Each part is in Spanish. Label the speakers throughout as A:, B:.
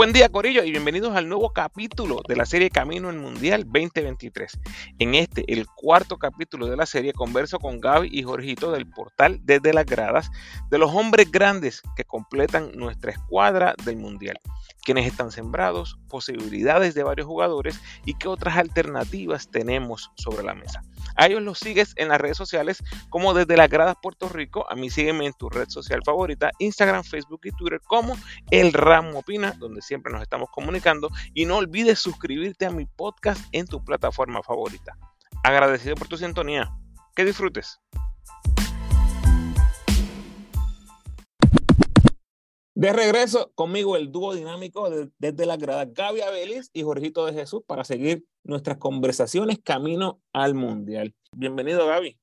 A: Buen día Corillo y bienvenidos al nuevo capítulo de la serie Camino al Mundial 2023. En este, el cuarto capítulo de la serie, converso con Gaby y Jorgito del portal Desde las Gradas de los hombres grandes que completan nuestra escuadra del Mundial quienes están sembrados, posibilidades de varios jugadores y qué otras alternativas tenemos sobre la mesa. A ellos los sigues en las redes sociales como desde las gradas Puerto Rico. A mí sígueme en tu red social favorita, Instagram, Facebook y Twitter como El Ramo Opina, donde siempre nos estamos comunicando. Y no olvides suscribirte a mi podcast en tu plataforma favorita. Agradecido por tu sintonía. Que disfrutes. De regreso conmigo el dúo dinámico desde la grada Gaby Abelis y Jorgito de Jesús para seguir nuestras conversaciones camino al Mundial. Bienvenido Gaby.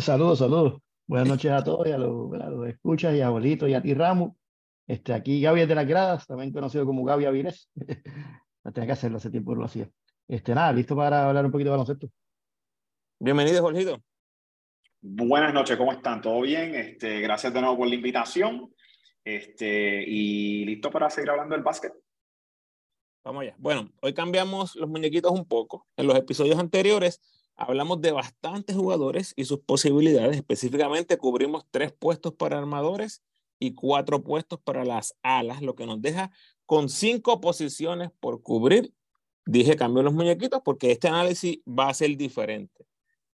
B: Saludos, saludos. Buenas noches a todos y a los, escuchas y a Abuelito y a ti Ramos. Este, aquí Gaby de las gradas, también conocido como Gaby Avilés. Tenía que hacerlo hace tiempo, no lo hacía. Este, nada, listo para hablar un poquito de baloncesto.
A: Bienvenido, Jorgito.
C: Buenas noches, ¿cómo están? ¿Todo bien? Este, gracias de nuevo por la invitación. Este, y listo para seguir hablando del básquet.
A: Vamos allá. Bueno, hoy cambiamos los muñequitos un poco. En los episodios anteriores hablamos de bastantes jugadores y sus posibilidades. Específicamente cubrimos tres puestos para armadores y cuatro puestos para las alas, lo que nos deja con cinco posiciones por cubrir. Dije cambio los muñequitos porque este análisis va a ser diferente.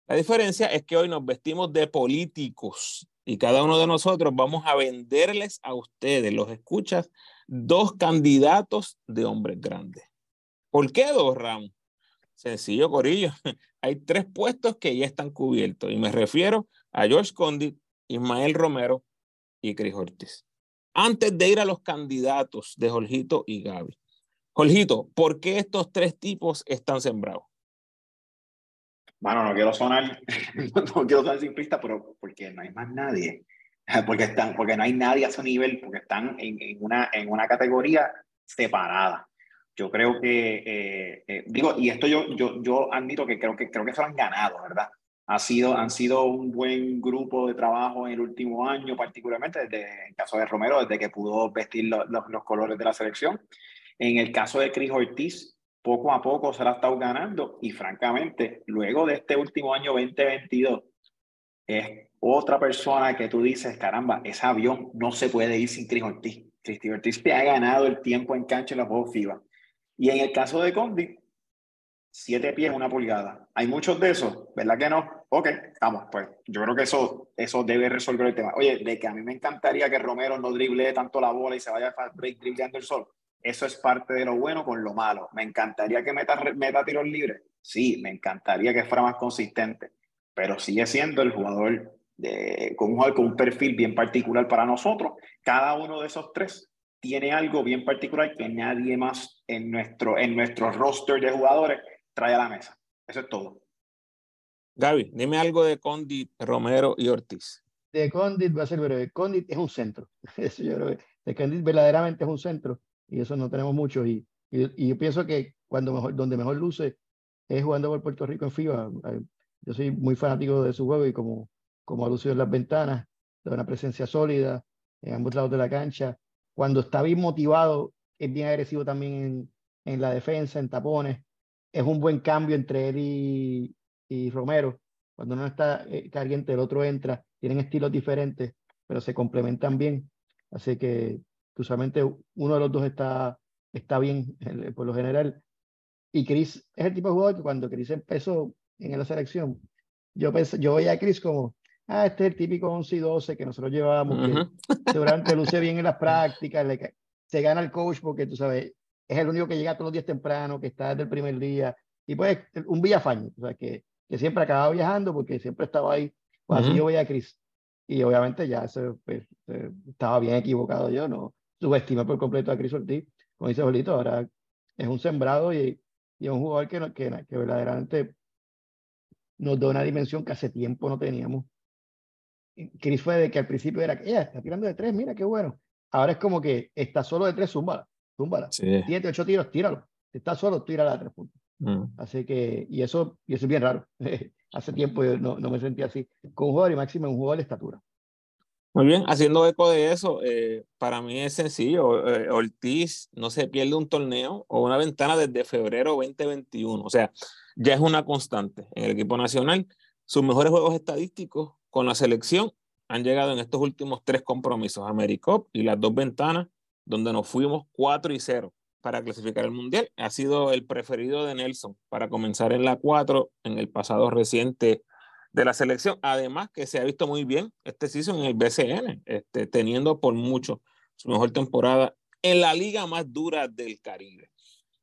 A: La diferencia es que hoy nos vestimos de políticos y cada uno de nosotros vamos a venderles a ustedes, los escuchas, dos candidatos de hombres grandes. ¿Por qué dos, Ram? Sencillo, Corillo. Hay tres puestos que ya están cubiertos y me refiero a George Condit, Ismael Romero y Cris Ortiz. Antes de ir a los candidatos de Jorgito y Gaby. Jorgito, ¿por qué estos tres tipos están sembrados?
C: Bueno, no quiero sonar, no quiero sonar simplista, pero porque no hay más nadie. Porque, están, porque no hay nadie a su nivel, porque están en, en una, en una categoría separada. Yo creo que, eh, eh, digo, y esto yo, yo, yo admito que creo que creo que se lo han ganado, ¿verdad? Ha sido, han sido un buen grupo de trabajo en el último año, particularmente desde el caso de Romero, desde que pudo vestir los, los, los colores de la selección. En el caso de Cris Ortiz, poco a poco se la ha estado ganando y francamente, luego de este último año 2022, es otra persona que tú dices, caramba, ese avión no se puede ir sin Chris Ortiz. Chris Ortiz ha ganado el tiempo en cancha en los Juegos FIBA. Y en el caso de Condi, siete pies, una pulgada. Hay muchos de esos, ¿verdad que no? Ok, vamos, pues yo creo que eso, eso debe resolver el tema. Oye, de que a mí me encantaría que Romero no drible tanto la bola y se vaya dribleando el sol. Eso es parte de lo bueno con lo malo. Me encantaría que meta, meta tiros libres. Sí, me encantaría que fuera más consistente, pero sigue siendo el jugador de, con, un jugador con un perfil bien particular para nosotros. Cada uno de esos tres tiene algo bien particular que nadie más en nuestro, en nuestro roster de jugadores trae a la mesa. Eso es todo.
A: Gaby, dime algo de Condit, Romero y Ortiz.
B: De Condit va a ser breve. Condit es un centro. Eso yo creo que de Condit verdaderamente es un centro y eso no tenemos mucho. Y, y, yo pienso que cuando mejor, donde mejor luce es jugando por Puerto Rico en FIBA. Yo soy muy fanático de su juego y como, como ha lucido en las ventanas, de una presencia sólida en ambos lados de la cancha. Cuando está bien motivado, es bien agresivo también en, en la defensa, en tapones. Es un buen cambio entre él y, y Romero. Cuando uno está eh, caliente, el otro entra. Tienen estilos diferentes, pero se complementan bien. Así que usualmente uno de los dos está, está bien por lo general. Y Chris es el tipo de jugador que cuando Chris empezó en la selección, yo, pensé, yo veía a Chris como, ah, este es el típico 11 y 12 que nosotros llevábamos, que seguramente luce bien en las prácticas, le, se gana el coach porque tú sabes, es el único que llega todos los días temprano, que está desde el primer día, y pues un villafaño, o sea, que, que siempre acababa viajando porque siempre estaba ahí. Pues así yo veía a Chris. Y obviamente ya se, pues, estaba bien equivocado yo, no, subestima por completo a Chris Ortiz. Como dice Jolito, ahora es un sembrado y, y es un jugador que, que, que verdaderamente nos da una dimensión que hace tiempo no teníamos. Chris fue de que al principio era que, está tirando de tres, mira qué bueno. Ahora es como que está solo de tres, zúmbala, zúmbala. Sí. Siete, ocho tiros, tíralo. Está solo, tírala a tres puntos. Mm. Así que, y eso, y eso es bien raro. hace tiempo yo no, no me sentía así con un jugador y máximo un jugador de estatura.
A: Muy bien, haciendo eco de eso, eh, para mí es sencillo. Eh, Ortiz no se pierde un torneo o una ventana desde febrero 2021. O sea, ya es una constante en el equipo nacional. Sus mejores juegos estadísticos con la selección han llegado en estos últimos tres compromisos, AmeriCup y las dos ventanas, donde nos fuimos 4 y 0 para clasificar el Mundial. Ha sido el preferido de Nelson para comenzar en la 4 en el pasado reciente de la selección. Además que se ha visto muy bien este season en el BCN, este, teniendo por mucho su mejor temporada en la liga más dura del Caribe.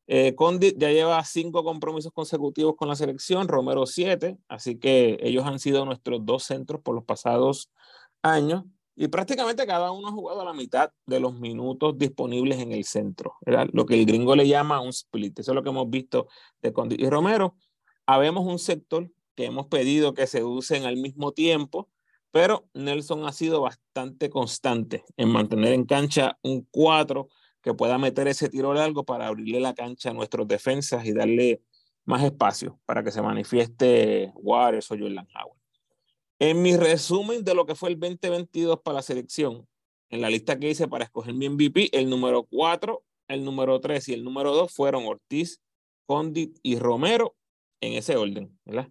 A: Eh, Condit ya lleva cinco compromisos consecutivos con la selección, Romero siete, así que ellos han sido nuestros dos centros por los pasados años y prácticamente cada uno ha jugado a la mitad de los minutos disponibles en el centro, lo que el gringo le llama un split. Eso es lo que hemos visto de Condit y Romero. Habemos un sector que hemos pedido que se usen al mismo tiempo, pero Nelson ha sido bastante constante en mantener en cancha un 4 que pueda meter ese tiro largo para abrirle la cancha a nuestros defensas y darle más espacio para que se manifieste Juárez o Jordan Howard. En mi resumen de lo que fue el 2022 para la selección, en la lista que hice para escoger mi MVP, el número 4, el número 3 y el número 2 fueron Ortiz, Condit y Romero en ese orden, ¿verdad?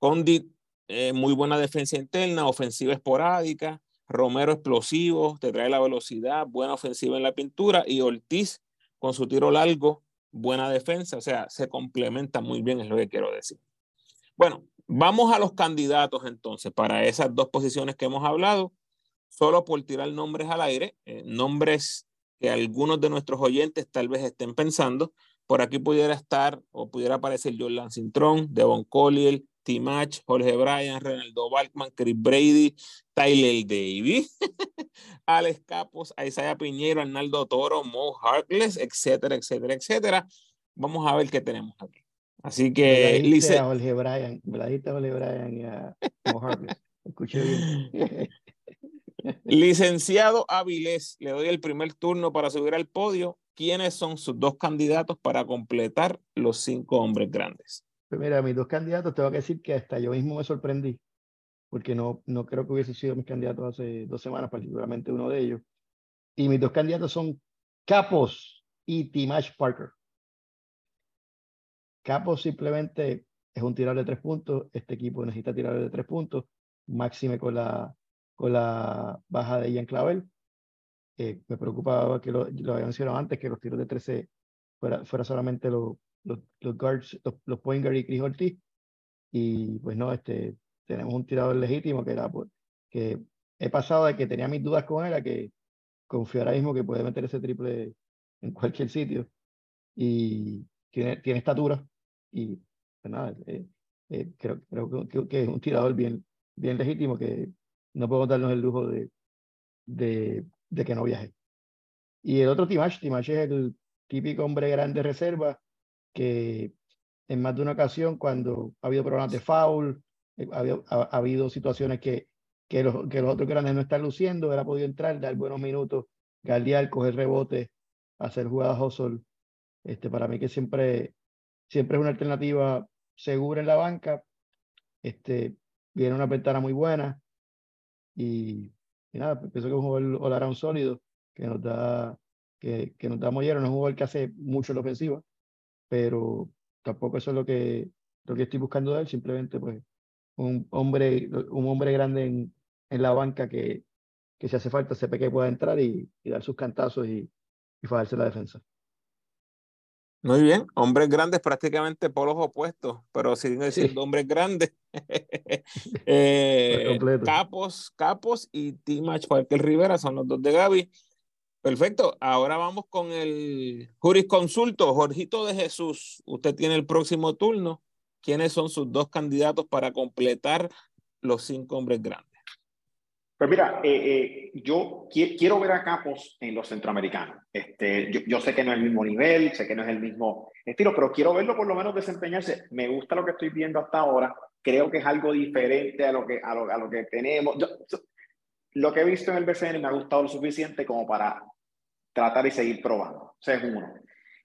A: Condit, eh, muy buena defensa interna, ofensiva esporádica. Romero explosivo, te trae la velocidad, buena ofensiva en la pintura. Y Ortiz con su tiro largo, buena defensa. O sea, se complementa muy bien, es lo que quiero decir. Bueno, vamos a los candidatos entonces para esas dos posiciones que hemos hablado. Solo por tirar nombres al aire, eh, nombres que algunos de nuestros oyentes tal vez estén pensando. Por aquí pudiera estar o pudiera aparecer Jordan Cintrón, Devon Collier, T-Match, Jorge Bryan, Renaldo Balkman, Chris Brady, Tyler Davis, Alex Capos, Isaiah Piñero, Arnaldo Toro, Mo Harkless, etcétera, etcétera, etcétera. Vamos a ver qué tenemos aquí. Así que,
B: Lice... a Jorge Bryan, a Jorge Bryan y a Mo Harkless. Escuché bien.
A: Licenciado Avilés, le doy el primer turno para subir al podio. ¿Quiénes son sus dos candidatos para completar los cinco hombres grandes?
B: Pues mira, mis dos candidatos, tengo que decir que hasta yo mismo me sorprendí, porque no, no creo que hubiesen sido mis candidatos hace dos semanas, particularmente uno de ellos. Y mis dos candidatos son Capos y Timash Parker. Capos simplemente es un tirador de tres puntos. Este equipo necesita tirar de tres puntos, máxime con la, con la baja de Ian Clavel. Eh, me preocupaba que lo, lo había mencionado antes, que los tiros de 13 fuera, fuera solamente los los, los guards, los, los point guard y Chris Ortiz. Y pues no, este, tenemos un tirador legítimo que era pues, que he pasado de que tenía mis dudas con él a que confío ahora mismo que puede meter ese triple en cualquier sitio. Y tiene, tiene estatura. Y pues nada, eh, eh, creo, creo que, que, es un tirador bien, bien legítimo que no podemos darnos el lujo de, de, de que no viaje. Y el otro Timash, Timash es el típico hombre grande reserva que en más de una ocasión cuando ha habido problemas de foul, eh, ha, habido situaciones que, que, los, que los otros grandes no están luciendo, él ha podido entrar, dar buenos minutos, galdear, coger rebote, hacer jugadas hustle. Este, para mí que siempre, siempre es una alternativa segura en la banca. Este, viene una ventana muy buena y, y nada, pienso que es un jugador all sólido que nos da que, que nos da mollero, no es un jugador que hace mucho en la ofensiva, pero tampoco eso es lo que, lo que estoy buscando de él, simplemente pues un hombre, un hombre grande en, en la banca que, que si hace falta sepa que pueda entrar y, y dar sus cantazos y, y fajarse la defensa.
A: Muy bien, hombres grandes prácticamente por los opuestos, pero siguen siendo hombres grandes. eh, Capos, Capos y Timach Parker Rivera son los dos de Gaby. Perfecto. Ahora vamos con el jurisconsulto. Jorgito de Jesús, usted tiene el próximo turno. ¿Quiénes son sus dos candidatos para completar los cinco hombres grandes?
C: Pues mira, eh, eh, yo quiero ver a Capos en los centroamericanos. Este, yo, sé que no es el mismo nivel, sé que no es el mismo estilo, pero quiero verlo por lo menos desempeñarse. Me gusta lo que estoy viendo hasta ahora. Creo que es algo diferente a lo que, a lo, a lo que tenemos. lo que he visto en el BCN me ha gustado lo suficiente como para tratar y seguir probando. Ese es uno.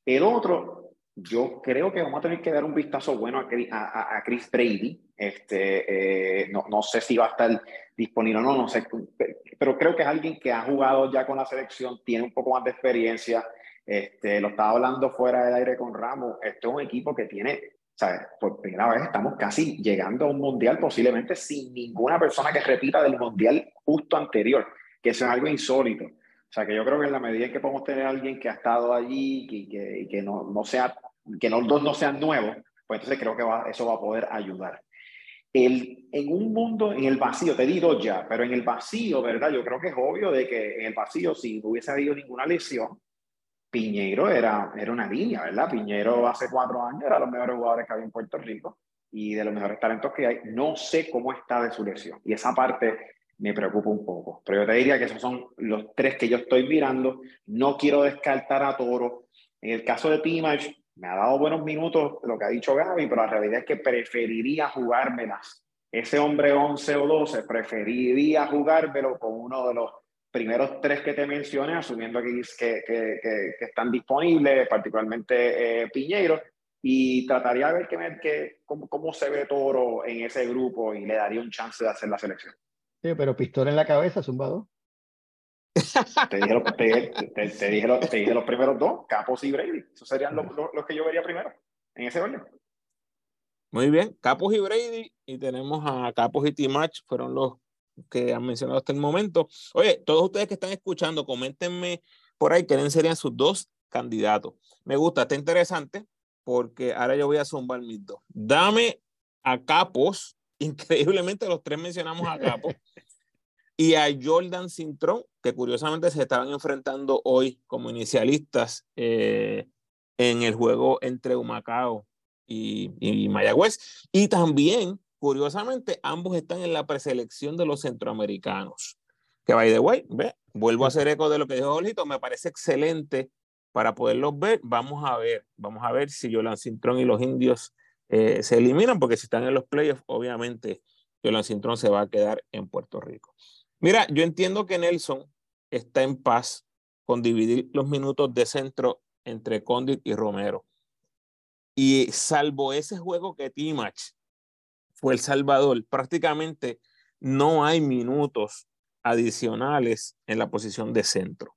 C: El otro, yo creo que vamos a tener que dar un vistazo bueno a, a, Chris Brady. Este, eh, no, no, sé si va a estar disponible o no, no sé, pero creo que es alguien que ha jugado ya con la selección, tiene un poco más de experiencia. Este, lo estaba hablando fuera del aire con Ramos. Esto es un equipo que tiene, ¿sabes? Por primera vez estamos casi llegando a un mundial, posiblemente sin ninguna persona que repita del mundial justo anterior, que es algo insólito. O sea, que yo creo que en la medida en que podemos tener a alguien que ha estado allí y que, que, no, no, sea, que los dos no sean nuevos, pues entonces creo que va, eso va a poder ayudar. El, en un mundo, en el vacío, te digo ya, pero en el vacío, ¿verdad? Yo creo que es obvio de que en el vacío, si no hubiese habido ninguna lesión, Piñeiro era, era una línea, ¿verdad? Piñeiro hace cuatro años era de los mejores jugadores que había en Puerto Rico y de los mejores talentos que hay. No sé cómo está de su lesión y esa parte me preocupa un poco. Pero yo te diría que esos son los tres que yo estoy mirando. No quiero descartar a Toro. En el caso de Timach, me ha dado buenos minutos lo que ha dicho Gaby, pero la realidad es que preferiría jugármelas. Ese hombre 11 o 12, preferiría jugármelo con uno de los primeros tres que te mencioné, asumiendo que, que, que, que están disponibles, particularmente eh, Piñeiro, y trataría de ver que, que, cómo, cómo se ve Toro en ese grupo y le daría un chance de hacer la selección.
B: Sí, pero pistola en la cabeza, zumbado.
C: Te dije, los, te, dije los, te dije los primeros dos, Capos y Brady. Esos serían los, los, que yo vería primero, en ese orden.
A: Muy bien, Capos y Brady, y tenemos a Capos y T-Match, fueron los que han mencionado hasta el momento. Oye, todos ustedes que están escuchando, coméntenme por ahí quiénes serían sus dos candidatos. Me gusta, está interesante, porque ahora yo voy a zumbar mis dos. Dame a Capos, increíblemente los tres mencionamos a Capos, y a Jordan Cintrón, que curiosamente se estaban enfrentando hoy como inicialistas eh, en el juego entre Humacao y, y, Mayagüez. Y también, curiosamente, ambos están en la preselección de los centroamericanos. Que by the way, ve, vuelvo a hacer eco de lo que dijo Olito, me parece excelente para poderlos ver. Vamos a ver, vamos a ver si Jordan Cintrón y los indios eh, se eliminan, porque si están en los playoffs, obviamente Jordan Cintrón se va a quedar en Puerto Rico. Mira, yo entiendo que Nelson está en paz con dividir los minutos de centro entre Condit y Romero. Y salvo ese juego que Timach fue El Salvador, prácticamente no hay minutos adicionales en la posición de centro.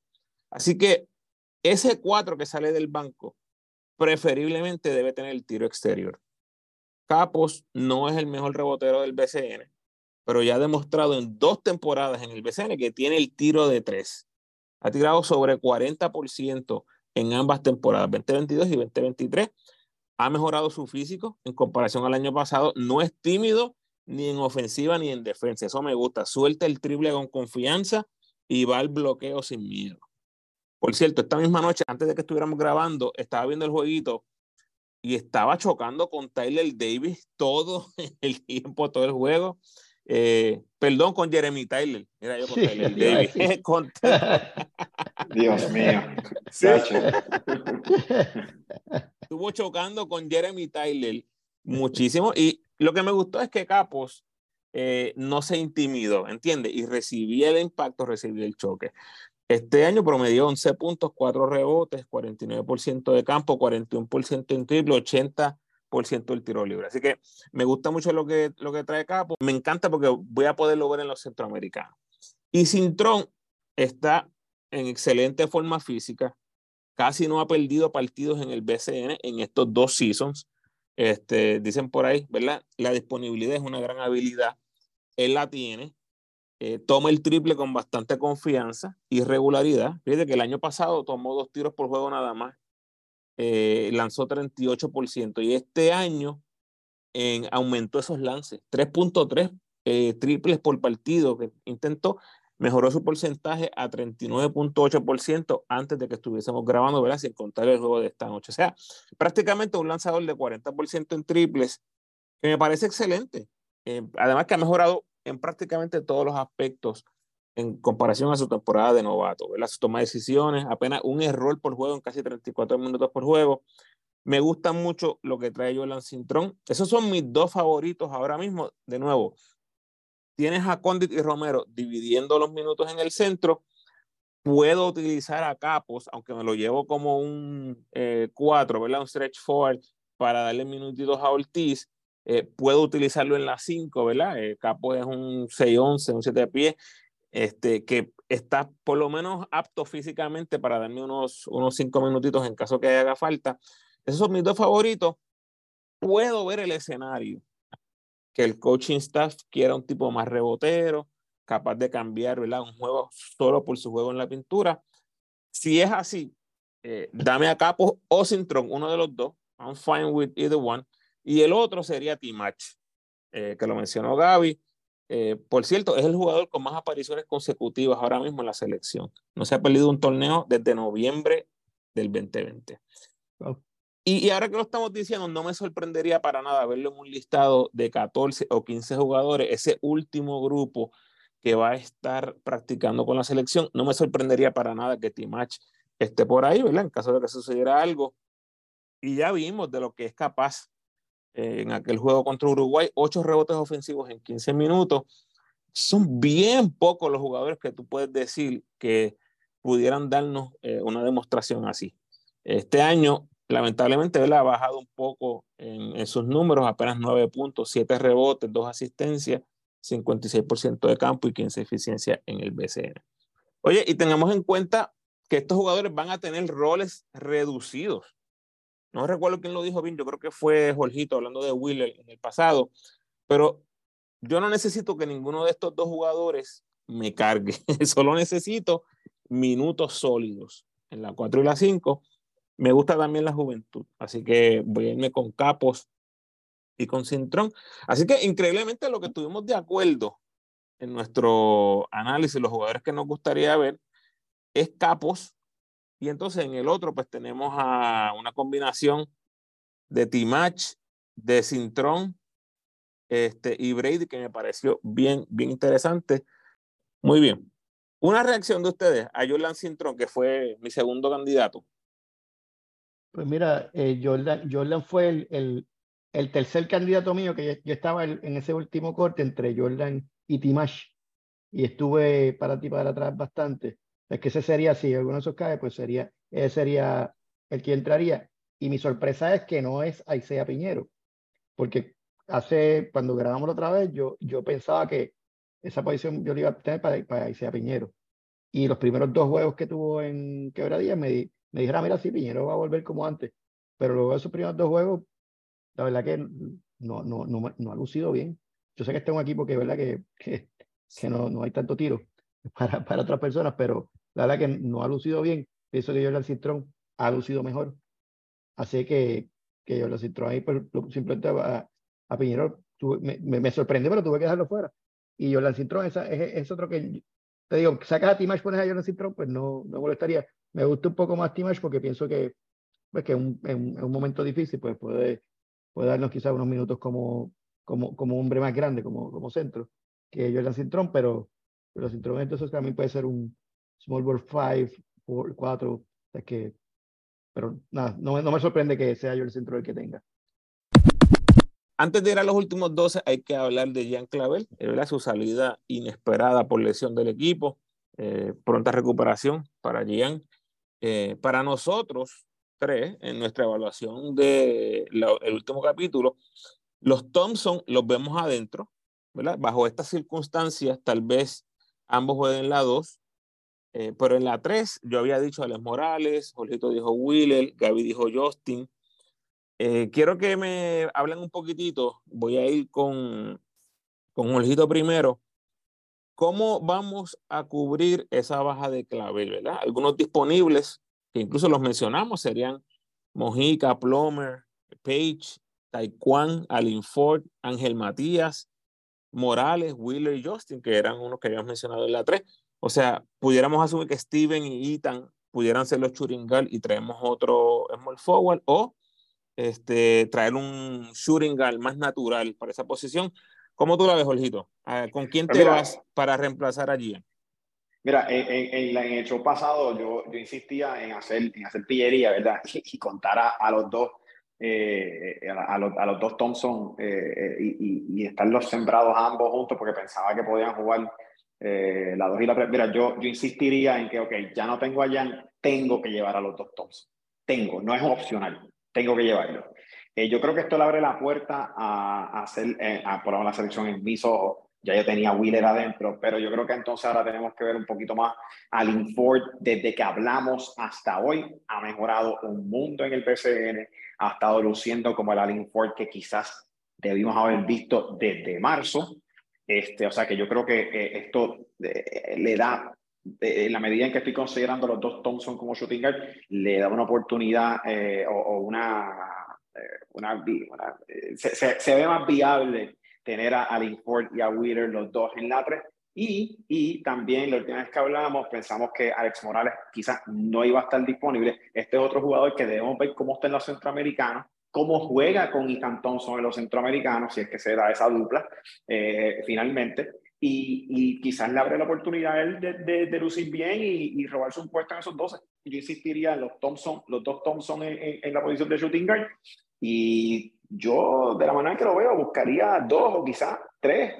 A: Así que ese cuatro que sale del banco preferiblemente debe tener el tiro exterior. Capos no es el mejor rebotero del BCN, pero ya ha demostrado en dos temporadas en el BCN que tiene el tiro de tres. Ha tirado sobre 40% en ambas temporadas, 2022 y 2023. Ha mejorado su físico en comparación al año pasado. No es tímido ni en ofensiva ni en defensa. Eso me gusta. Suelta el triple con confianza y va al bloqueo sin miedo. Por cierto, esta misma noche, antes de que estuviéramos grabando, estaba viendo el jueguito y estaba chocando con Tyler Davis todo el tiempo, todo el juego. Eh, perdón con Jeremy Tyler. Mira, yo con Tyler Davis.
C: Dios mío.
A: Estuvo chocando con Jeremy Tyler muchísimo. Y lo que me gustó es que Capos eh, no se intimidó, ¿entiendes? Y recibía el impacto, recibía el choque. Este año promedió 11 puntos, 4 rebotes, 49% de campo, 41% en triple, 80 ciento del tiro libre. Así que me gusta mucho lo que, lo que trae Capo. Me encanta porque voy a poderlo ver en los centroamericanos. Y Cintrón está en excelente forma física. Casi no ha perdido partidos en el BCN en estos dos seasons. Este, dicen por ahí, ¿verdad? La disponibilidad es una gran habilidad. Él la tiene. Eh, toma el triple con bastante confianza y regularidad. Fíjate que el año pasado tomó dos tiros por juego nada más eh, lanzó 38% y este año en, aumentó esos lances, 3.3 eh, triples por partido que intentó, mejoró su porcentaje a 39.8% antes de que estuviésemos grabando, ¿verdad? Sin contar el juego de esta noche. O sea, prácticamente un lanzador de 40% en triples, que me parece excelente. Eh, además que ha mejorado en prácticamente todos los aspectos en comparación a su temporada de novato. ¿verdad? Su toma de decisiones, apenas un error por juego en casi 34 minutos por juego. Me gusta mucho lo que trae Jordan Cintrón. Esos son mis dos favoritos ahora mismo. De nuevo, tienes a Condit y Romero dividiendo los minutos en el centro. Puedo utilizar a Capos, aunque me lo llevo como un 4, ¿verdad? Un stretch forward para darle minutitos a Ortiz. puedo utilizarlo en la 5, ¿verdad? Capos es un 6-11, un 7 de pie, este, que está por lo menos apto físicamente para darme unos, unos 5 minutitos en caso que haga falta. Esos son mis dos favoritos. Puedo ver el escenario que el coaching staff quiera un tipo más rebotero, capaz de cambiar ¿verdad? un juego solo por su juego en la pintura. Si es así, eh, dame a Capo o Sintron, uno de los dos. I'm fine with either one. Y el otro sería T-Match, eh, que lo mencionó Gaby. Eh, por cierto, es el jugador con más apariciones consecutivas ahora mismo en la selección. No se ha perdido un torneo desde noviembre del 2020. Y, ahora que lo estamos diciendo, no me sorprendería para nada verlo en un listado de 14 o 15 jugadores, ese último grupo que va a estar practicando con la selección. No me sorprendería para nada que Timach esté por ahí, ¿verdad? En caso de que sucediera algo. Y ya vimos de lo que es capaz eh, en aquel juego contra Uruguay, ocho rebotes ofensivos en 15 minutos. Son bien pocos los jugadores que tú puedes decir que pudieran darnos eh, una demostración así. Este año Lamentablemente él ha bajado un poco en, sus números, apenas 9 puntos, 7 rebotes, 2 asistencias, 56% de campo y 15 eficiencia en el BCN. Oye, y tengamos en cuenta que estos jugadores van a tener roles reducidos. No recuerdo quién lo dijo bien, yo creo que fue Jorgito hablando de Wheeler en el pasado, pero yo no necesito que ninguno de estos dos jugadores me cargue, solo necesito minutos sólidos en la 4 y la 5 me gusta también la juventud, así que voy a irme con Capos y con Cintrón. Así que increíblemente lo que estuvimos de acuerdo en nuestro análisis, los jugadores que nos gustaría ver, es Capos. Y entonces en el otro, pues tenemos a una combinación de Timach, de Cintrón este, y Brady, que me pareció bien, bien interesante. Muy bien. Una reacción de ustedes a Jordan Cintrón, que fue mi segundo candidato.
B: Pues mira, eh, Jordan, fue el, el, el, tercer candidato mío, que yo, estaba en, ese último corte entre Jordan y Timash, y estuve para ti para atrás bastante. Es que ese sería, si alguno de esos cae, pues sería, ese sería el que entraría. Y mi sorpresa es que no es Aisea Piñero, porque hace, cuando grabamos otra vez, yo, yo pensaba que esa posición yo la iba a tener para, para Aisea Piñero. Y los primeros dos juegos que tuvo en Quebradilla me, di, me dijera, mira, sí, Piñero va a volver como antes. Pero luego de esos primeros dos juegos, la verdad que no, no, no, no ha lucido bien. Yo sé que este es un equipo que, ¿verdad? que, que, que no, no hay tanto tiro para, para otras personas, pero la verdad que no ha lucido bien. Pienso que Jordan Cintrón ha lucido mejor. Así que, que Jordan Cintrón ahí pues, simplemente a, a Piñero me, me, sorprendió, pero tuve que dejarlo fuera. Y Jordan Cintrón es, es, otro que, te digo, sacas a Timash, pones a Jordan Cintrón, pues no, no molestaría me gusta un poco más Timash porque pienso que, pues, que en, un, un momento difícil pues puede, puede darnos quizás unos minutos como, como, como hombre más grande, como, como centro, que Jordan Cintrón, pero, los instrumentos entonces también puede ser un small ball 5, 4, es que, pero nada, no, no me sorprende que sea yo el centro el que tenga.
A: Antes de ir a los últimos 12, hay que hablar de Jean Clavel, ¿verdad? su salida inesperada por lesión del equipo, eh, pronta recuperación para Jean. Eh, para nosotros tres, en nuestra evaluación del el último capítulo, los Thompson los vemos adentro, ¿verdad? Bajo estas circunstancias, tal vez ambos jueguen la 2, eh, pero en la 3 yo había dicho Alex Morales, Jorgito dijo Wheeler, Gaby dijo Justin. Eh, quiero que me hablen un poquitito, voy a ir con, con Jorgito primero. ¿Cómo vamos a cubrir esa baja de clavel, verdad? Algunos disponibles, que incluso los mencionamos, serían Mojica, Plomer, Page, Taekwondo, Alin Ford, Ángel Matías, Morales, Wheeler y Justin, que eran unos que habíamos mencionado en la 3. O sea, pudiéramos asumir que Steven y Ethan pudieran ser los Churingal y traemos otro small forward o este, traer un Churingal más natural para esa posición ¿Cómo tú la ves, Jorgito? ¿Con quién te vas para reemplazar allí?
C: Mira, en, en, el show pasado yo, yo, insistía en hacer, en hacer pillería, ¿verdad? Y, contar a, los dos, eh, a, los, a, los, dos Thompson eh, y, y, estar los sembrados ambos juntos porque pensaba que podían jugar eh, la 2 y la 3. Mira, yo, yo insistiría en que, ok, ya no tengo a Jan, tengo que llevar a los dos Thompson. Tengo, no es opcional, tengo que llevarlo. Eh, yo creo que esto le abre la puerta a, hacer, eh, a poner la selección en mis ojos. Ya yo tenía Wheeler adentro, pero yo creo que entonces ahora tenemos que ver un poquito más a Ford desde que hablamos hasta hoy. Ha mejorado un mundo en el PCN, ha estado luciendo como el Alin Ford que quizás debimos haber visto desde marzo. Este, o sea que yo creo que esto eh, le da, en la medida en que estoy considerando los dos Thompson como shooting guard, le da una oportunidad eh, o, una, eh, una, se, se, ve más viable tener a, a Ford y a Wheeler los dos en la 3 y, y, también la última vez que hablábamos pensamos que Alex Morales quizás no iba a estar disponible. Este es otro jugador que debemos ver cómo está en los centroamericanos, cómo juega con Ethan Thompson en los centroamericanos, si es que se da esa dupla eh, finalmente. Y, y, quizás le abre la oportunidad a él de, de, lucir bien y, y, robarse un puesto en esos 12. Yo insistiría en los Thompson, los dos Thompson en, en, en la posición de shooting guard. Y yo, de la manera que lo veo, buscaría dos o quizás tres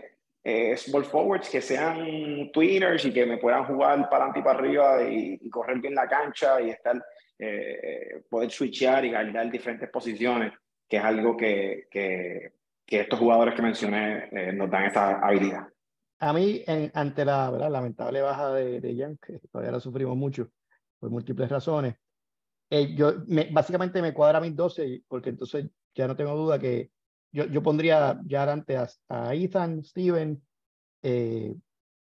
C: eh, small forwards que sean tweeners y que me puedan jugar para adelante y para arriba y, correr bien la cancha y estar, eh, poder switchear y guardar diferentes posiciones, que es algo que, que, que estos jugadores que mencioné eh, nos dan esa habilidad.
B: A mí, en, ante la ¿verdad? lamentable baja de, de Young, que todavía la sufrimos mucho por múltiples razones, eh, yo me, básicamente me cuadra mis 12, porque entonces ya no tengo duda que yo, yo pondría ya adelante a, Ethan, Steven, eh,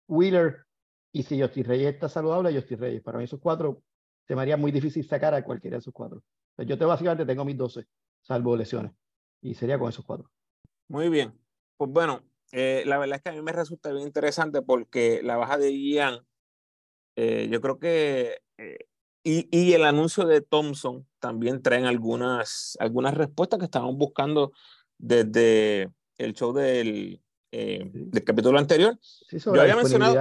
B: Wheeler, y si Justin Reyes está saludable, Justin Reyes. Para mí esos cuatro se me haría muy difícil sacar a cualquiera de esos cuatro. yo te, básicamente tengo mis 12, salvo lesiones, y sería con esos cuatro.
A: Muy bien. Pues bueno, eh, la verdad es que a mí me resulta bien interesante porque la baja de Ian, eh, yo creo que y, y, el anuncio de Thompson también traen algunas, algunas respuestas que estaban buscando desde el show del, eh, del capítulo anterior.
B: yo había mencionado,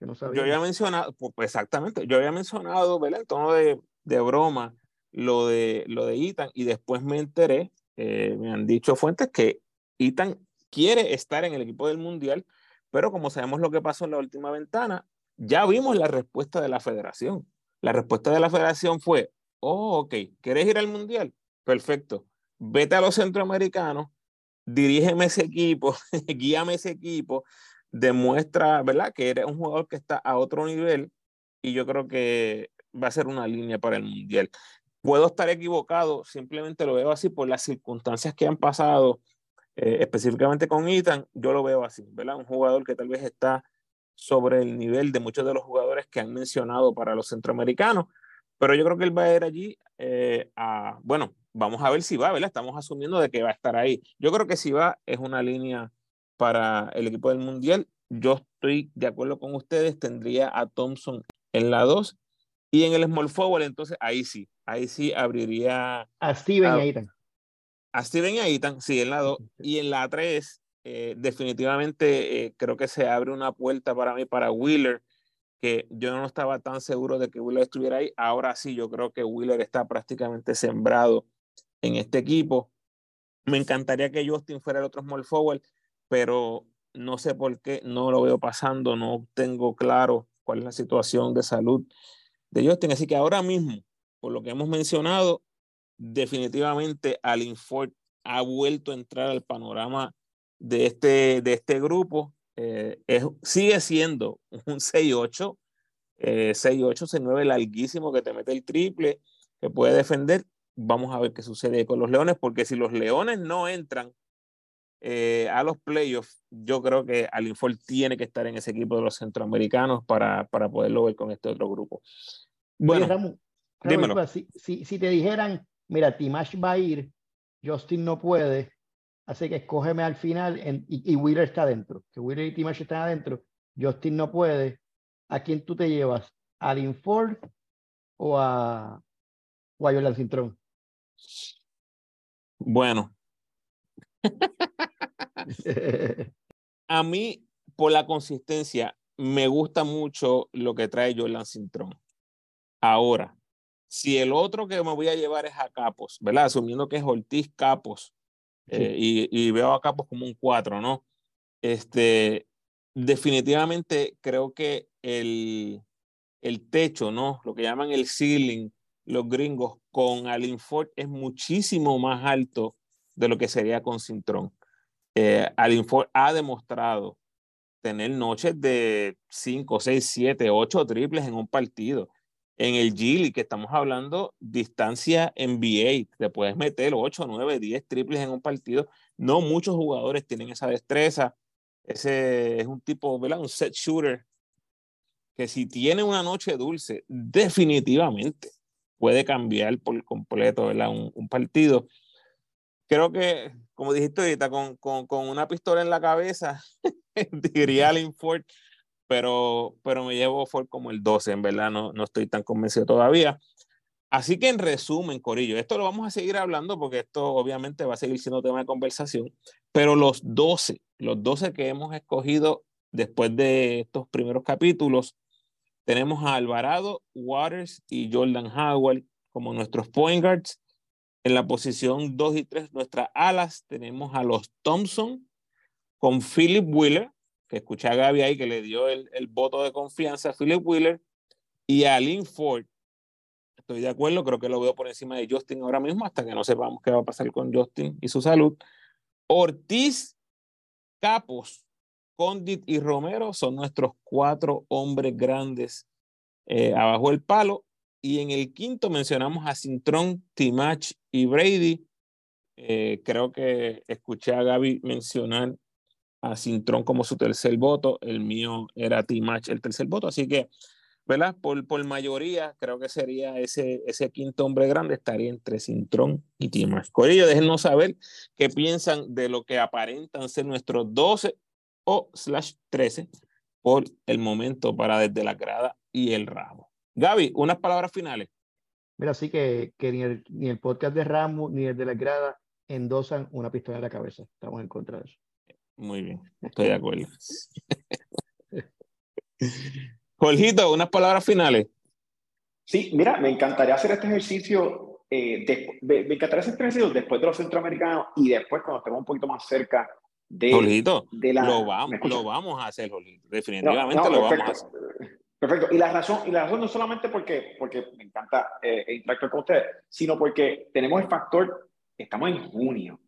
A: yo había mencionado, pues, exactamente, yo había mencionado, ¿verdad? En tono de, de, broma, lo de, lo de Ethan, y después me enteré, eh, me han dicho fuentes que Ethan quiere estar en el equipo del Mundial, pero como sabemos lo que pasó en la última ventana, ya vimos la respuesta de la federación. La respuesta de la federación fue, oh, ok, ¿quieres ir al Mundial? Perfecto vete a los centroamericanos, dirígeme ese equipo, guíame ese equipo, demuestra, ¿verdad? Que eres un jugador que está a otro nivel y yo creo que va a ser una línea para el Mundial. Puedo estar equivocado, simplemente lo veo así por las circunstancias que han pasado, eh, específicamente con Ethan, yo lo veo así, ¿verdad? Un jugador que tal vez está sobre el nivel de muchos de los jugadores que han mencionado para los centroamericanos, pero yo creo que él va a ir allí eh, a, bueno, vamos a ver si va, ¿verdad? Estamos asumiendo de que va a estar ahí. Yo creo que si va es una línea para el equipo del Mundial. Yo estoy de acuerdo con ustedes, tendría a Thompson en la 2 y en el small forward, entonces ahí sí, ahí sí abriría
B: a Steven a, y Aitan.
A: A Steven y sí, en la 2 y en la 3 eh, definitivamente eh, creo que se abre una puerta para mí, para Wheeler, que yo no estaba tan seguro de que Wheeler estuviera ahí. Ahora sí, yo creo que Wheeler está prácticamente sembrado en este equipo. Me encantaría que Justin fuera el otro small forward, pero no sé por qué no lo veo pasando, no tengo claro cuál es la situación de salud de Justin. Así que ahora mismo, por lo que hemos mencionado, definitivamente Alin Ford ha vuelto a entrar al panorama de este, de este grupo. Eh, sigue siendo un 6-8, eh, 6-8, 6-9 larguísimo que te mete el triple, que puede defender, vamos a ver qué sucede con los Leones, porque si los Leones no entran eh, a los playoffs, yo creo que Alinford tiene que estar en ese equipo de los centroamericanos para, para poderlo ver con este otro grupo.
B: Bueno, dímelo. Si, si, si, te dijeran, mira, Timash va a ir, Justin no puede, así que escógeme al final y, y, Wheeler está adentro, que Wheeler y Timash están adentro, Justin no puede, ¿a quién tú te llevas? ¿A Linford o a, o a Jordan Cintrón?
A: Bueno. a mí, por la consistencia, me gusta mucho lo que trae Jordan Cintrón. Ahora, si el otro que me voy a llevar es a Capos, ¿verdad? Asumiendo que es Ortiz Capos, eh, y, y, veo a Capos como un 4, ¿no? Este, definitivamente creo que el, el techo, ¿no? Lo que llaman el ceiling, los gringos, con Alin Ford es muchísimo más alto de lo que sería con Cintrón. Eh, Alin Ford ha demostrado tener noches de 5, 6, 7, 8 triples en un partido. En el Gili, que estamos hablando, distancia NBA, te puedes meter 8, 9, 10 triples en un partido. No muchos jugadores tienen esa destreza. Ese es un tipo, ¿verdad? Un set shooter que si tiene una noche dulce, definitivamente puede cambiar por completo ¿verdad? Un partido. Creo que, como dijiste ahorita, con, con, con una pistola en la cabeza, diría Alin Ford, pero, pero me llevo Ford como el 12, en verdad, no, no estoy tan convencido todavía. Así que en resumen, Corillo, esto lo vamos a seguir hablando porque esto obviamente va a seguir siendo tema de conversación, pero los 12, los 12 que hemos escogido después de estos primeros capítulos, tenemos a Alvarado, Waters y Jordan Howard como nuestros point guards. En la posición 2 y 3, nuestras alas, tenemos a los Thompson con Philip Wheeler, que escuché a Gaby ahí que le dio el, el voto de confianza a Philip Wheeler, y a Lynn Ford. Estoy de acuerdo, creo que lo veo por encima de Justin ahora mismo, hasta que no sepamos qué va a pasar con Justin y su salud. Ortiz, Capos, Condit y Romero son nuestros cuatro hombres grandes eh, abajo del palo. Y en el quinto mencionamos a Cintrón, Timach y Brady. Eh, creo que escuché a Gaby mencionar a Cintrón como su tercer voto. El mío era Timach el tercer voto. Así que, ¿verdad? Por, por mayoría, creo que sería ese, ese quinto hombre grande, estaría entre Cintrón y Timach. Corillo, déjenos saber qué piensan de lo que aparentan ser nuestros 12 o slash 13 por el momento para desde la grada y el ramo. Gaby, unas palabras finales.
B: Mira, sí que, que ni, el, ni el podcast de Ramos ni el de la grada endosan una pistola en la cabeza. Estamos en contra de eso.
A: Muy bien, estoy de acuerdo. Jorgito, unas palabras finales.
C: Sí, mira, me encantaría hacer este ejercicio, eh, de, me, me encantaría hacer este ejercicio después de los centroamericanos y después cuando estemos un poquito más cerca de,
A: Jorgito,
C: de la...
A: lo, vamos, a hacer, Jorgito. Definitivamente
C: No, no,
A: lo vamos a hacer.
C: Perfecto. Y la razón, y la razón no solamente porque, porque me encanta eh, interactuar con ustedes, sino porque tenemos el factor, estamos en junio,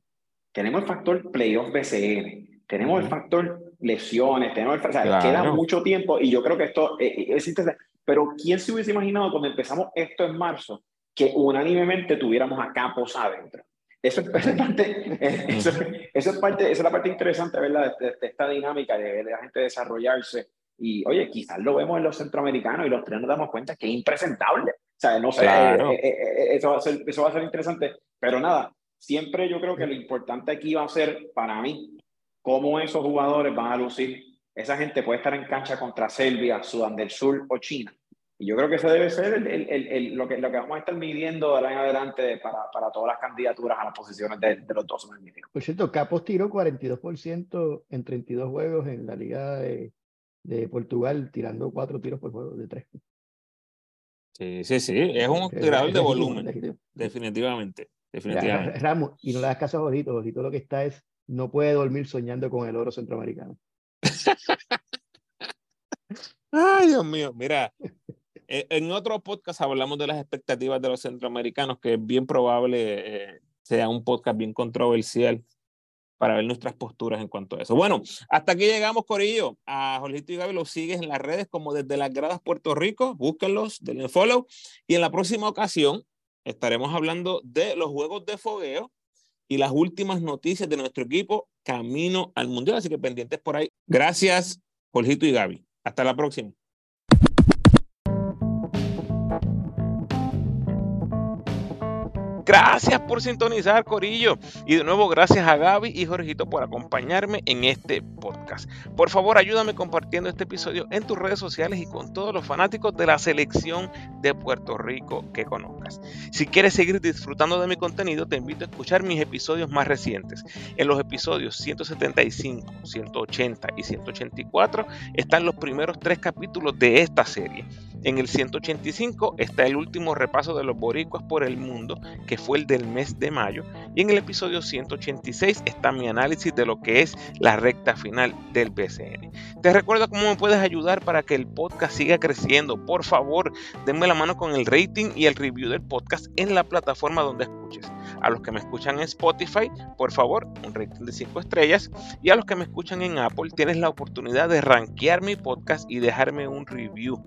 C: tenemos el factor playoff BCN, tenemos el
A: Ujú.
C: factor lesiones, tenemos el, o sea,
A: Claro.
C: queda mucho tiempo y yo creo que esto eh, es interesante. Pero ¿quién se hubiese imaginado cuando empezamos esto en marzo que unánimemente tuviéramos a Campos adentro? Eso, es- esa es parte, eh, eso, eso es parte, esa es la parte interesante, ¿verdad? De, de- de esta dinámica de, de la gente desarrollarse. Y oye, quizás lo vemos en los centroamericanos y los tres nos damos cuenta que es impresentable. O sea, no sé,
A: Claro.
C: eh, eh, eh, eso, va a ser, eso va a ser interesante. Pero nada, siempre yo creo que lo importante aquí va a ser, para mí, cómo esos jugadores van a lucir. Esa gente puede estar en cancha contra Serbia, Sudán del Sur o China. Y yo creo que ese debe ser el, el, el, el, lo, que, lo que vamos a estar midiendo de ahora en adelante para, para todas las candidaturas a las posiciones de, de los dos magníficos.
B: Por cierto, Capos tiró 42% en 32 juegos en la Liga de, de Portugal, tirando cuatro tiros por juego de tres.
A: Sí, sí, sí. Es un tirador de volumen. Definitivamente. Definitivamente.
B: Ramos, y no le das caso a Jorito, Jorito lo que está es, no puede dormir soñando con el oro centroamericano.
A: Ay, Dios mío. Mira, eh, en otro podcast hablamos de las expectativas de los centroamericanos, que es bien probable eh, sea un podcast bien controversial para ver nuestras posturas en cuanto a eso. Bueno, hasta aquí llegamos, Corillo. A Jorgito y Gaby los sigues en las redes como desde las gradas Puerto Rico. Búsquenlos, denle follow. Y en la próxima ocasión estaremos hablando de los juegos de fogueo y las últimas noticias de nuestro equipo camino al mundial. Así que pendientes por ahí. Gracias, Jorgito y Gaby. Hasta la próxima. Gracias por sintonizar, Corillo. Y de nuevo, gracias a Gaby y Jorgito por acompañarme en este podcast. Por favor, ayúdame compartiendo este episodio en tus redes sociales y con todos los fanáticos de la selección de Puerto Rico que conozcas. Si quieres seguir disfrutando de mi contenido, te invito a escuchar mis episodios más recientes. En los episodios 175, 180 y 184 están los primeros tres capítulos de esta serie. En el 185 está el último repaso de los boricuas por el mundo, que fue el del mes de mayo. Y en el episodio 186 está mi análisis de lo que es la recta final del BCN. Te recuerdo cómo me puedes ayudar para que el podcast siga creciendo. Por favor, denme la mano con el rating y el review del podcast en la plataforma donde escuches. A los que me escuchan en Spotify, por favor, un rating de 5 estrellas. Y a los que me escuchan en Apple, tienes la oportunidad de rankear mi podcast y dejarme un review.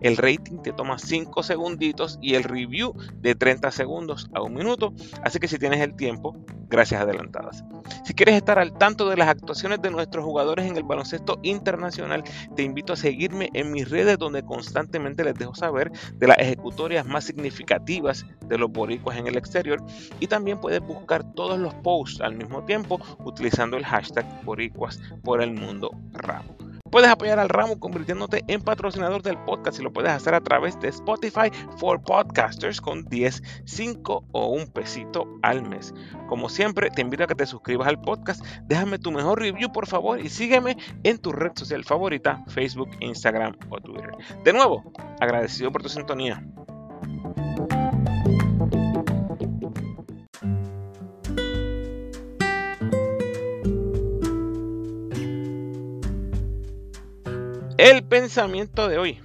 A: El rating te toma 5 segunditos y el review de 30 segundos a un minuto. Así que si tienes el tiempo, gracias adelantadas. Si quieres estar al tanto de las actuaciones de nuestros jugadores en el baloncesto internacional, te invito a seguirme en mis redes donde constantemente les dejo saber de las ejecutorias más significativas de los boricuas en el exterior y también puedes buscar todos los posts al mismo tiempo utilizando el hashtag boricuas por el mundo ramo. Puedes apoyar al ramo convirtiéndote en patrocinador del podcast y lo puedes hacer a través de Spotify for Podcasters con 10, 5 o un pesito al mes. Como siempre, te invito a que te suscribas al podcast, déjame tu mejor review por favor y sígueme en tu red social favorita, Facebook, Instagram o Twitter. De nuevo, agradecido por tu sintonía. El pensamiento de hoy.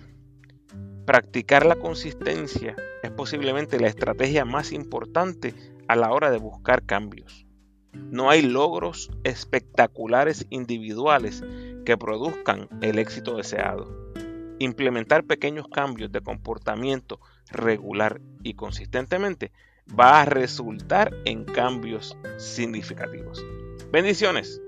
A: Practicar la consistencia es posiblemente la estrategia más importante a la hora de buscar cambios. No hay logros espectaculares individuales que produzcan el éxito deseado. Implementar pequeños cambios de comportamiento regular y consistentemente va a resultar en cambios significativos. Bendiciones.